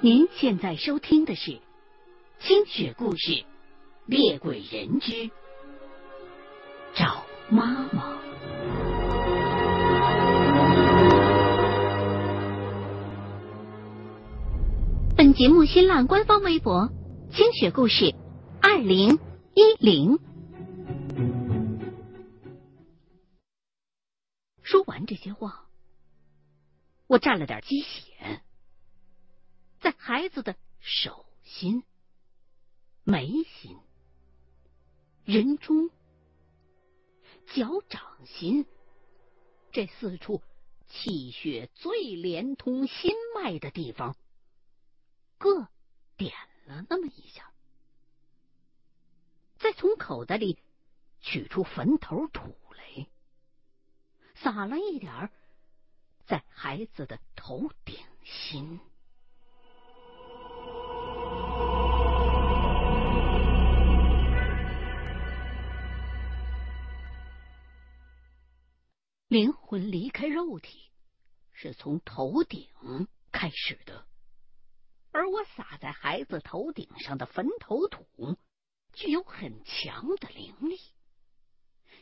您现在收听的是《清雪故事·猎鬼人之找妈妈》。本节目新浪官方微博“清雪故事二零一零”。说完这些话，我蘸了点鸡血。在孩子的手心、眉心、人中、脚掌心这四处气血最连通心脉的地方，各点了那么一下，再从口袋里取出坟头土来，撒了一点在孩子的头顶心。灵魂离开肉体是从头顶开始的，而我撒在孩子头顶上的坟头土具有很强的灵力，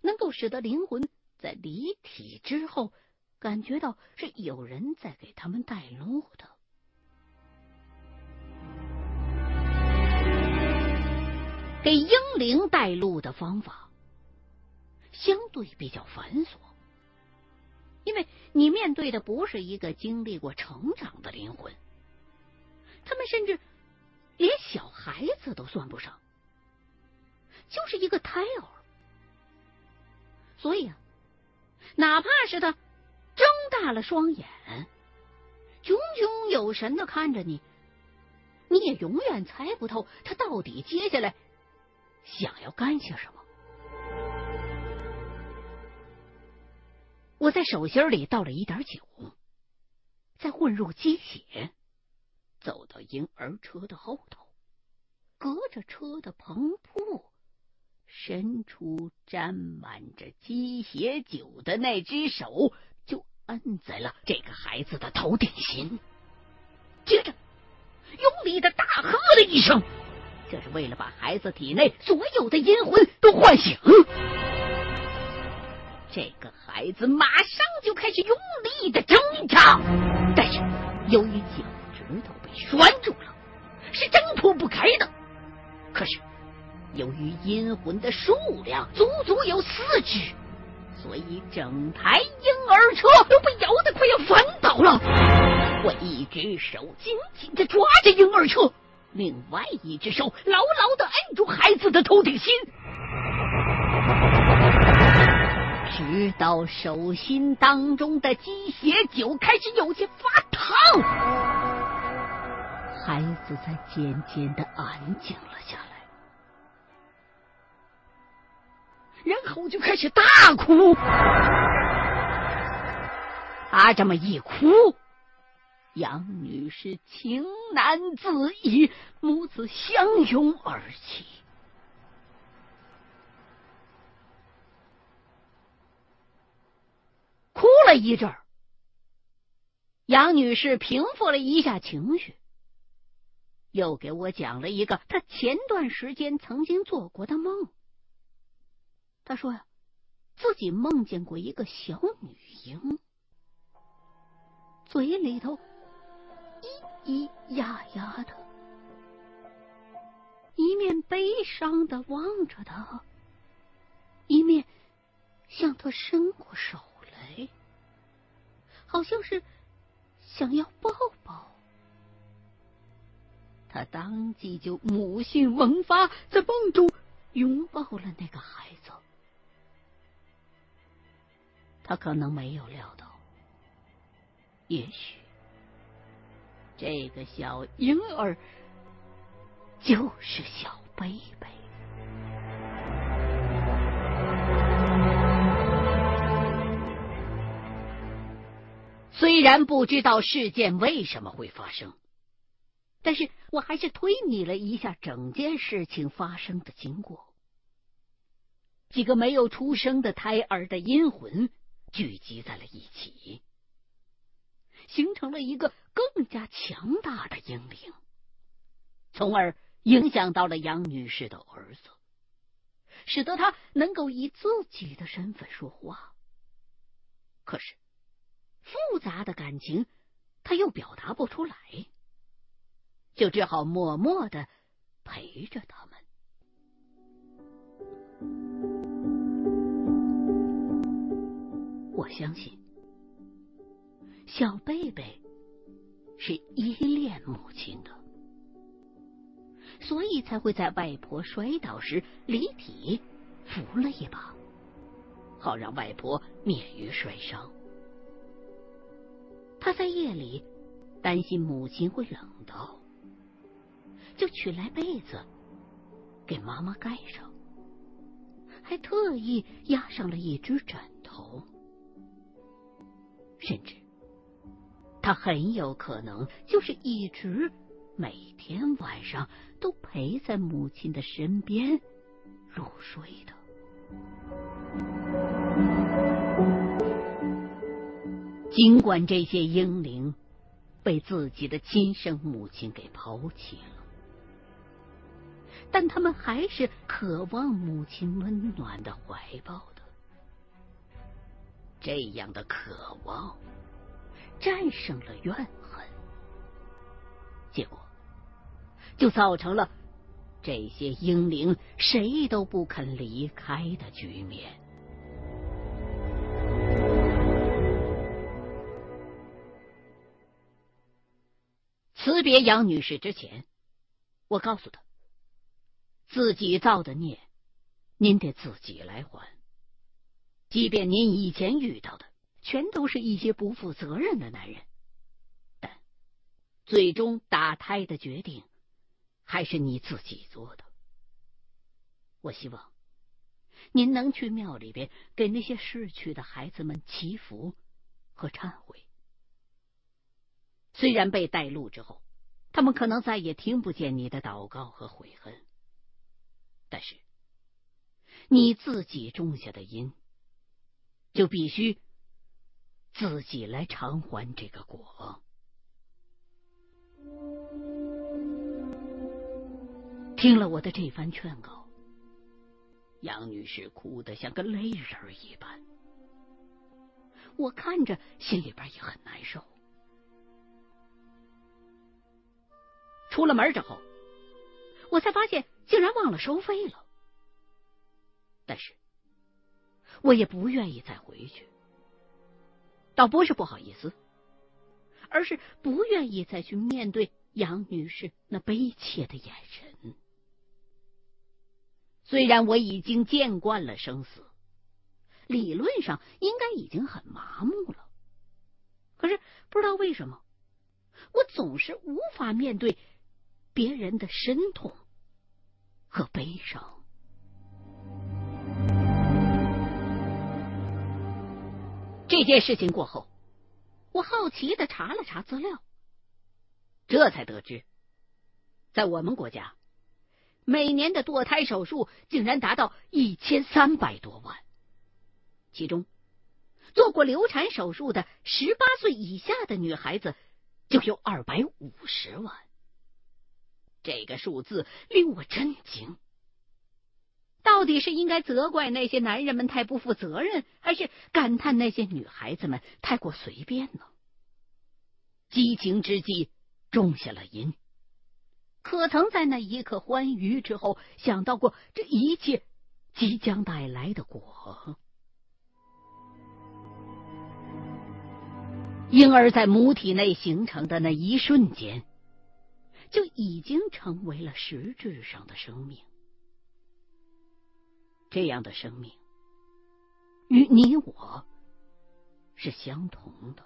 能够使得灵魂在离体之后感觉到是有人在给他们带路的。给婴灵带路的方法相对比较繁琐。因为你面对的不是一个经历过成长的灵魂，他们甚至连小孩子都算不上，就是一个胎儿。所以啊，哪怕是他睁大了双眼，炯炯有神的看着你，你也永远猜不透他到底接下来想要干些什么。我在手心里倒了一点酒，再混入鸡血，走到婴儿车的后头，隔着车的棚铺，伸出沾满着鸡血酒的那只手，就摁在了这个孩子的头顶心，接着用力的大喝了一声，这是为了把孩子体内所有的阴魂都唤醒。这个孩子马上就开始用力的挣扎，但是由于脚趾头被拴住了，是挣脱不开的。可是由于阴魂的数量足足有四只，所以整台婴儿车都被摇得快要翻倒了。我一只手紧紧的抓着婴儿车，另外一只手牢牢的摁住孩子的头顶心。直到手心当中的鸡血酒开始有些发烫，孩子才渐渐的安静了下来，然后就开始大哭。他这么一哭，杨女士情难自已，母子相拥而泣。哭了一阵儿，杨女士平复了一下情绪，又给我讲了一个她前段时间曾经做过的梦。她说呀，自己梦见过一个小女婴，嘴里头咿咿呀呀的，一面悲伤的望着他，一面向他伸过手。好像是想要抱抱，他当即就母性萌发，在梦中拥抱了那个孩子。他可能没有料到，也许这个小婴儿就是小贝贝。虽然不知道事件为什么会发生，但是我还是推理了一下整件事情发生的经过。几个没有出生的胎儿的阴魂聚集在了一起，形成了一个更加强大的英灵，从而影响到了杨女士的儿子，使得他能够以自己的身份说话。可是，复杂的感情他又表达不出来，就只好默默的陪着他们。我相信，小贝贝是依恋母亲的，所以才会在外婆摔倒时离体扶了一把，好让外婆免于摔伤。他在夜里担心母亲会冷到，就取来被子给妈妈盖上，还特意压上了一只枕头。甚至，他很有可能就是一直每天晚上都陪在母亲的身边入睡的。尽管这些婴灵被自己的亲生母亲给抛弃了，但他们还是渴望母亲温暖的怀抱的。这样的渴望战胜了怨恨，结果就造成了这些婴灵谁都不肯离开的局面。辞别杨女士之前，我告诉她，自己造的孽，您得自己来还。即便您以前遇到的全都是一些不负责任的男人，但最终打胎的决定还是你自己做的。我希望您能去庙里边给那些逝去的孩子们祈福和忏悔。虽然被带路之后，他们可能再也听不见你的祷告和悔恨，但是你自己种下的因。就必须自己来偿还这个果。听了我的这番劝告，杨女士哭得像个泪人一般，我看着心里边也很难受。出了门之后，我才发现竟然忘了收费了，但是。我也不愿意再回去，倒不是不好意思，而是不愿意再去面对杨女士那悲切的眼神。虽然我已经见惯了生死，理论上应该已经很麻木了，可是不知道为什么，我总是无法面对别人的深痛和悲伤。这件事情过后，我好奇的查了查资料，这才得知，在我们国家，每年的堕胎手术竟然达到一千三百多万，其中做过流产手术的十八岁以下的女孩子就有二百五十万，这个数字令我震惊。到底是应该责怪那些男人们太不负责任，还是感叹那些女孩子们太过随便呢？激情之际种下了因，可曾在那一刻欢愉之后想到过这一切即将带来的果？婴儿在母体内形成的那一瞬间，就已经成为了实质上的生命。这样的生命与你我是相同的，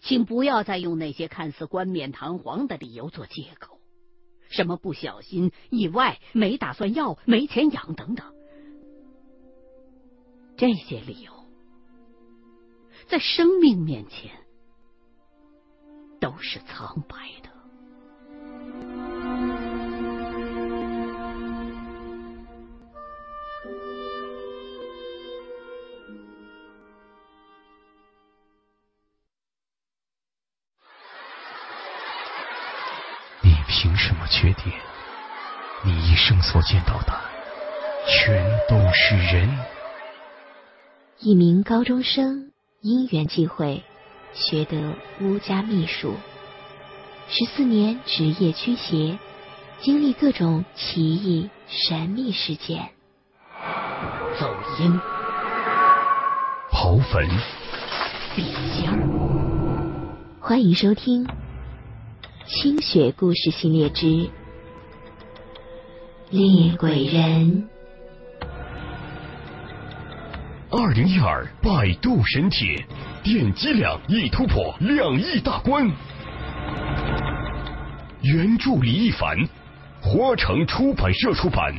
请不要再用那些看似冠冕堂皇的理由做借口，什么不小心、意外、没打算要、没钱养等等，这些理由在生命面前都是苍白的。你凭什么确定？你一生所见到的全都是人。一名高中生因缘际会学得巫家秘术，十四年职业驱邪，经历各种奇异神秘事件。走音，刨坟，笔香，欢迎收听《清雪故事系列之猎鬼人》。二零一二百度神帖，点击量已突破两亿大关。原著李一凡，花城出版社出版。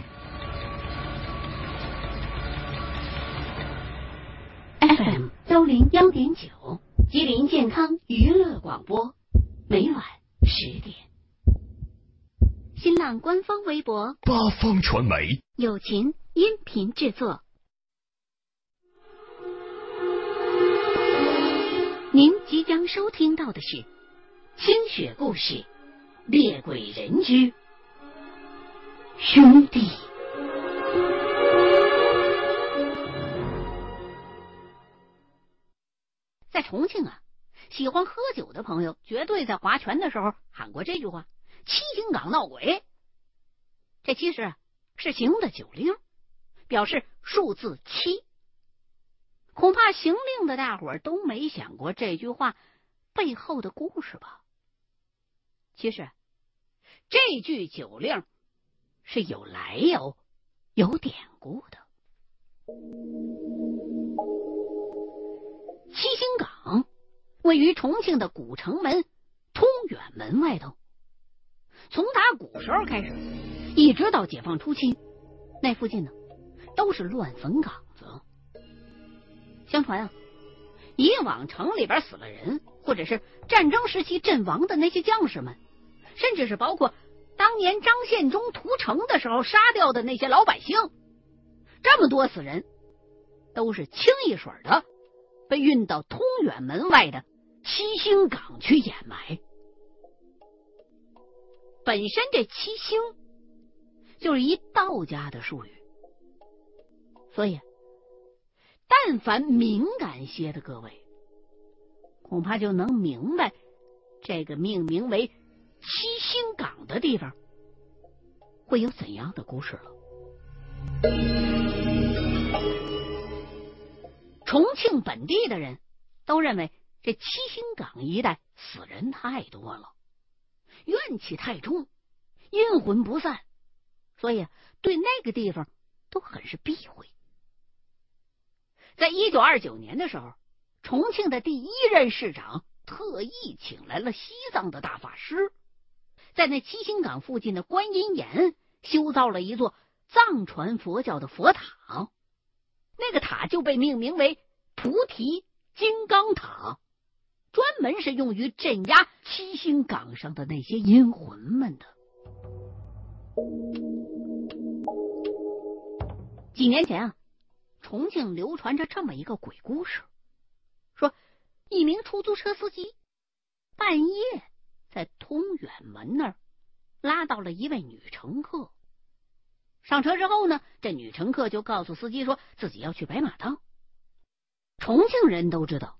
FM 幺零幺点九，吉林健康娱乐广播，每晚十点。新浪官方微博八方传媒友情音频制作。您即将收听到的是《清雪故事·猎鬼人之兄弟》。在重庆啊，喜欢喝酒的朋友绝对在划拳的时候喊过这句话：“七星岗闹鬼。”这其实是形容的酒令，表示数字七。恐怕行令的大伙都没想过这句话背后的故事吧？其实，这句酒令是有来由、有典故的。七星岗位于重庆的古城门通远门外头。从打古时候开始，一直到解放初期，那附近呢都是乱坟岗。相传啊，以往城里边死了人，或者是战争时期阵亡的那些将士们，甚至是包括当年张献忠屠城的时候杀掉的那些老百姓，这么多死人，都是清一水的被运到通远门外的七星岗去掩埋。本身这七星就是一道家的术语，所以。但凡敏感些的各位，恐怕就能明白这个命名为七星岗的地方会有怎样的故事了。重庆本地的人都认为这七星岗一带死人太多了，怨气太重，阴魂不散，所以对那个地方都很是避讳。在一九二九年的时候，重庆的第一任市长特意请来了西藏的大法师，在那七星岗附近的观音岩修造了一座藏传佛教的佛塔，那个塔就被命名为菩提金刚塔，专门是用于镇压七星岗上的那些阴魂们的。几年前啊。重庆流传着这么一个鬼故事，说一名出租车司机半夜在通远门那儿拉到了一位女乘客。上车之后呢，这女乘客就告诉司机说自己要去白马档。重庆人都知道，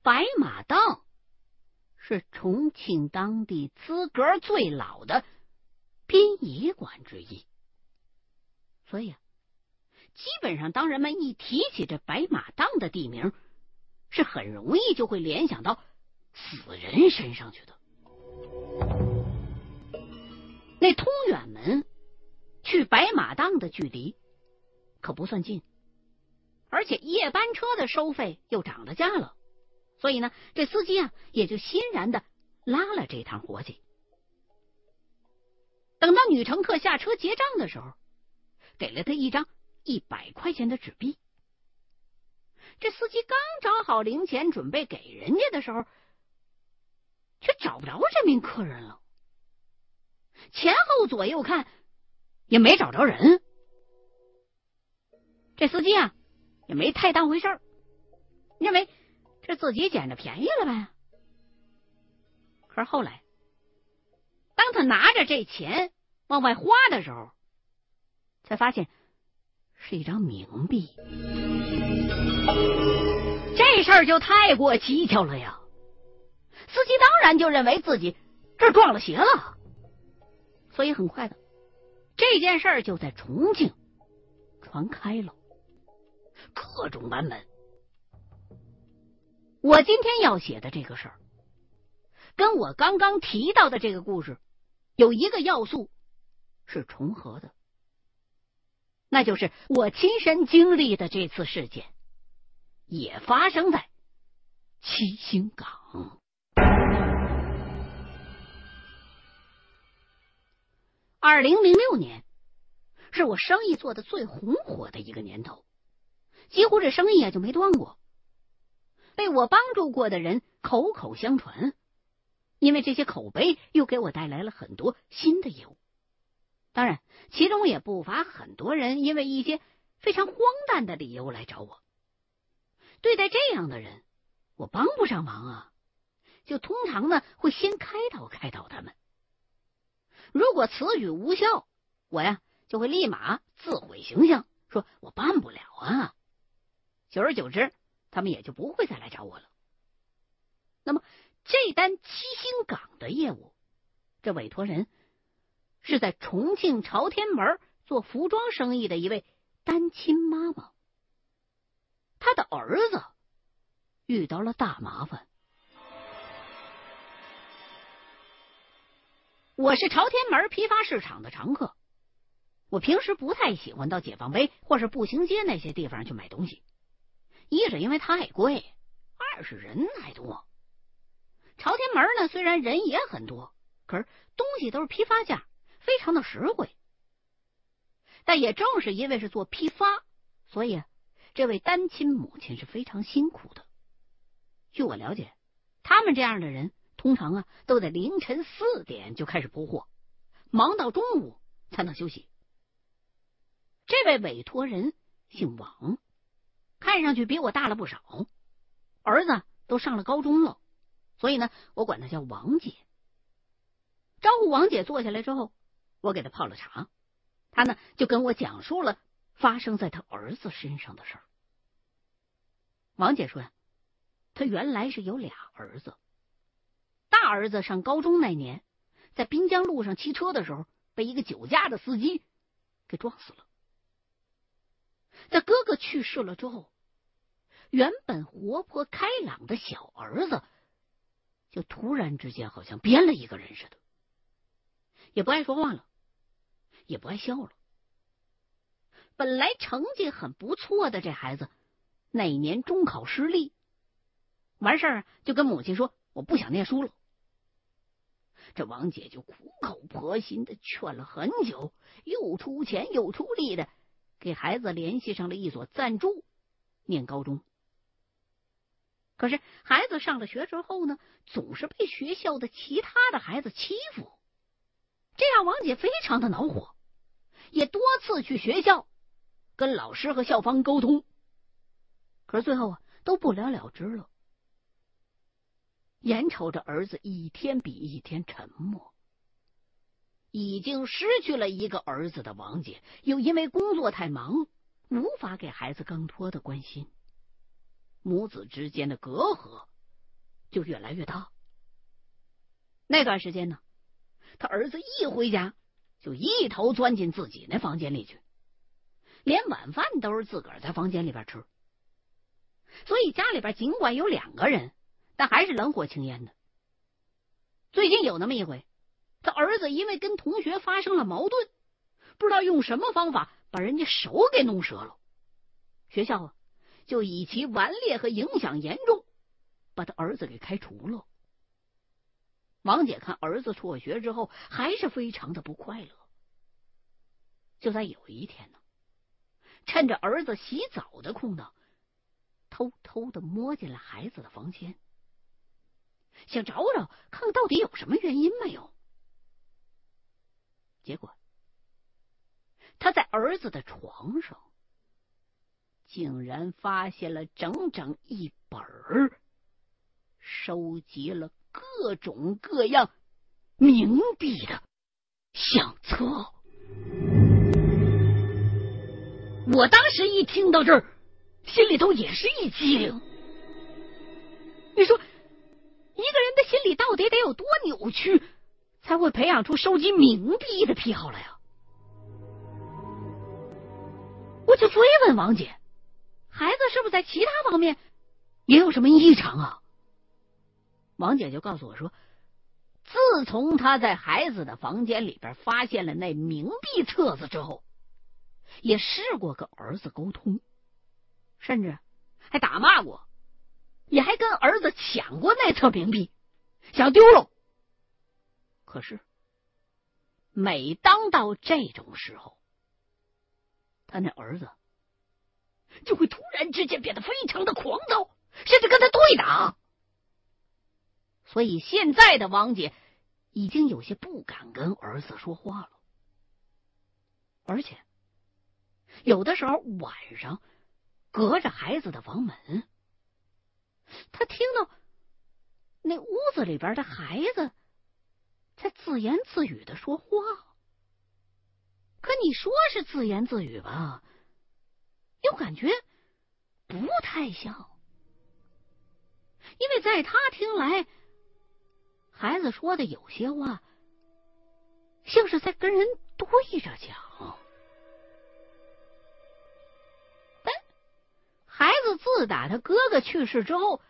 白马档是重庆当地资格最老的殡仪馆之一，所以啊。基本上，当人们一提起这白马档的地名，是很容易就会联想到死人身上去的。那通远门去白马档的距离可不算近，而且夜班车的收费又涨了价了，所以呢，这司机啊也就欣然的拉了这趟活计。等到女乘客下车结账的时候，给了他一张。一百块钱的纸币，这司机刚找好零钱准备给人家的时候，却找不着这名客人了。前后左右看，也没找着人。这司机啊，也没太当回事儿，认为这自己捡着便宜了呗。可是后来，当他拿着这钱往外花的时候，才发现是一张冥币。这事儿就太过蹊跷了呀！司机当然就认为自己这撞了邪了，所以很快的，这件事儿就在重庆传开了，各种版本。我今天要写的这个事儿，跟我刚刚提到的这个故事有一个要素是重合的，那就是我亲身经历的这次事件，也发生在七星岗。二零零六年是我生意做的最红火的一个年头，几乎这生意啊就没断过。被我帮助过的人口口相传，因为这些口碑又给我带来了很多新的业务。当然，其中也不乏很多人因为一些非常荒诞的理由来找我。对待这样的人，我帮不上忙啊，就通常呢会先开导开导他们。如果此举无效，我呀就会立马自毁形象，说我办不了啊。久而久之。他们也就不会再来找我了。那么，这单七星岗的业务，这委托人是在重庆朝天门做服装生意的一位单亲妈妈，她的儿子遇到了大麻烦。我是朝天门批发市场的常客，我平时不太喜欢到解放碑或是步行街那些地方去买东西。一是因为太贵，二是人太多。朝天门呢，虽然人也很多，可是东西都是批发价，非常的实惠。但也正是因为是做批发，所以这位单亲母亲是非常辛苦的。据我了解，他们这样的人通常啊都得凌晨四点就开始铺货，忙到中午才能休息。这位委托人姓王。看上去比我大了不少，儿子都上了高中了，所以呢，我管她叫王姐。招呼王姐坐下来之后，我给他泡了茶，他呢就跟我讲述了发生在他儿子身上的事儿。王姐说呀，他原来是有俩儿子，大儿子上高中那年，在滨江路上骑车的时候，被一个酒驾的司机给撞死了。在哥哥去世了之后，原本活泼开朗的小儿子，就突然之间好像变了一个人似的，也不爱说话了，也不爱笑了。本来成绩很不错的这孩子，那年中考失利，完事儿就跟母亲说：“我不想念书了。”这王姐就苦口婆心的劝了很久，又出钱又出力的。给孩子联系上了一所赞助，念高中。可是孩子上了学之后呢，总是被学校的其他的孩子欺负，这让王姐非常的恼火，也多次去学校跟老师和校方沟通，可是最后啊都不了了之了。眼瞅着儿子一天比一天沉默。已经失去了一个儿子的王姐，又因为工作太忙，无法给孩子更多的关心，母子之间的隔阂就越来越大。那段时间呢，他儿子一回家就一头钻进自己那房间里去，连晚饭都是自个儿在房间里边吃。所以家里边尽管有两个人，但还是冷火青烟的。最近有那么一回。他儿子因为跟同学发生了矛盾，不知道用什么方法把人家手给弄折了。学校啊，就以其顽劣和影响严重，把他儿子给开除了。王姐看儿子辍学之后，还是非常的不快乐。就在有一天呢，趁着儿子洗澡的空档，偷偷的摸进了孩子的房间，想找找看到底有什么原因没有。结果，他在儿子的床上，竟然发现了整整一本儿，收集了各种各样冥币的相册。我当时一听到这儿，心里头也是一激灵。你说，一个人的心里到底得有多扭曲，才会培养出收集冥币的癖好来呀？我就追问王姐，孩子是不是在其他方面也有什么异常啊？王姐就告诉我说，自从他在孩子的房间里边发现了那冥币册子之后。也试过跟儿子沟通，甚至还打骂过，也还跟儿子抢过那册冥币，想丢了。可是，每当到这种时候，他那儿子就会突然之间变得非常的狂躁，甚至跟他对打。所以现在的王姐已经有些不敢跟儿子说话了，而且。有的时候晚上，隔着孩子的房门，他听到那屋子里边的孩子在自言自语的说话。可你说是自言自语吧，又感觉不太像，因为在他听来，孩子说的有些话像是在跟人对着讲。孩子自打他哥哥去世之后，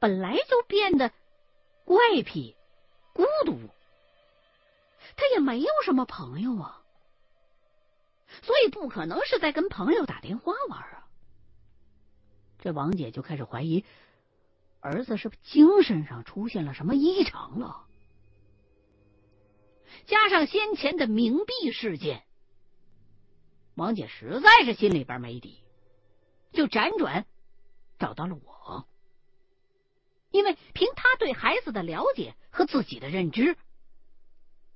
本来就变得怪癖、孤独，他也没有什么朋友啊，所以不可能是在跟朋友打电话玩啊。这王姐就开始怀疑，儿子是精神上出现了什么异常了？加上先前的冥币事件，王姐实在是心里边没底。就辗转找到了我，因为凭他对孩子的了解和自己的认知，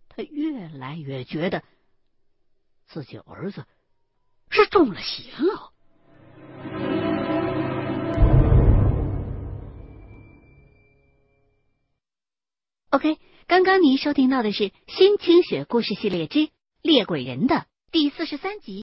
他越来越觉得自己儿子是中了邪了。OK，刚刚您收听到的是《新清雪故事系列之猎鬼人》的第四十三集。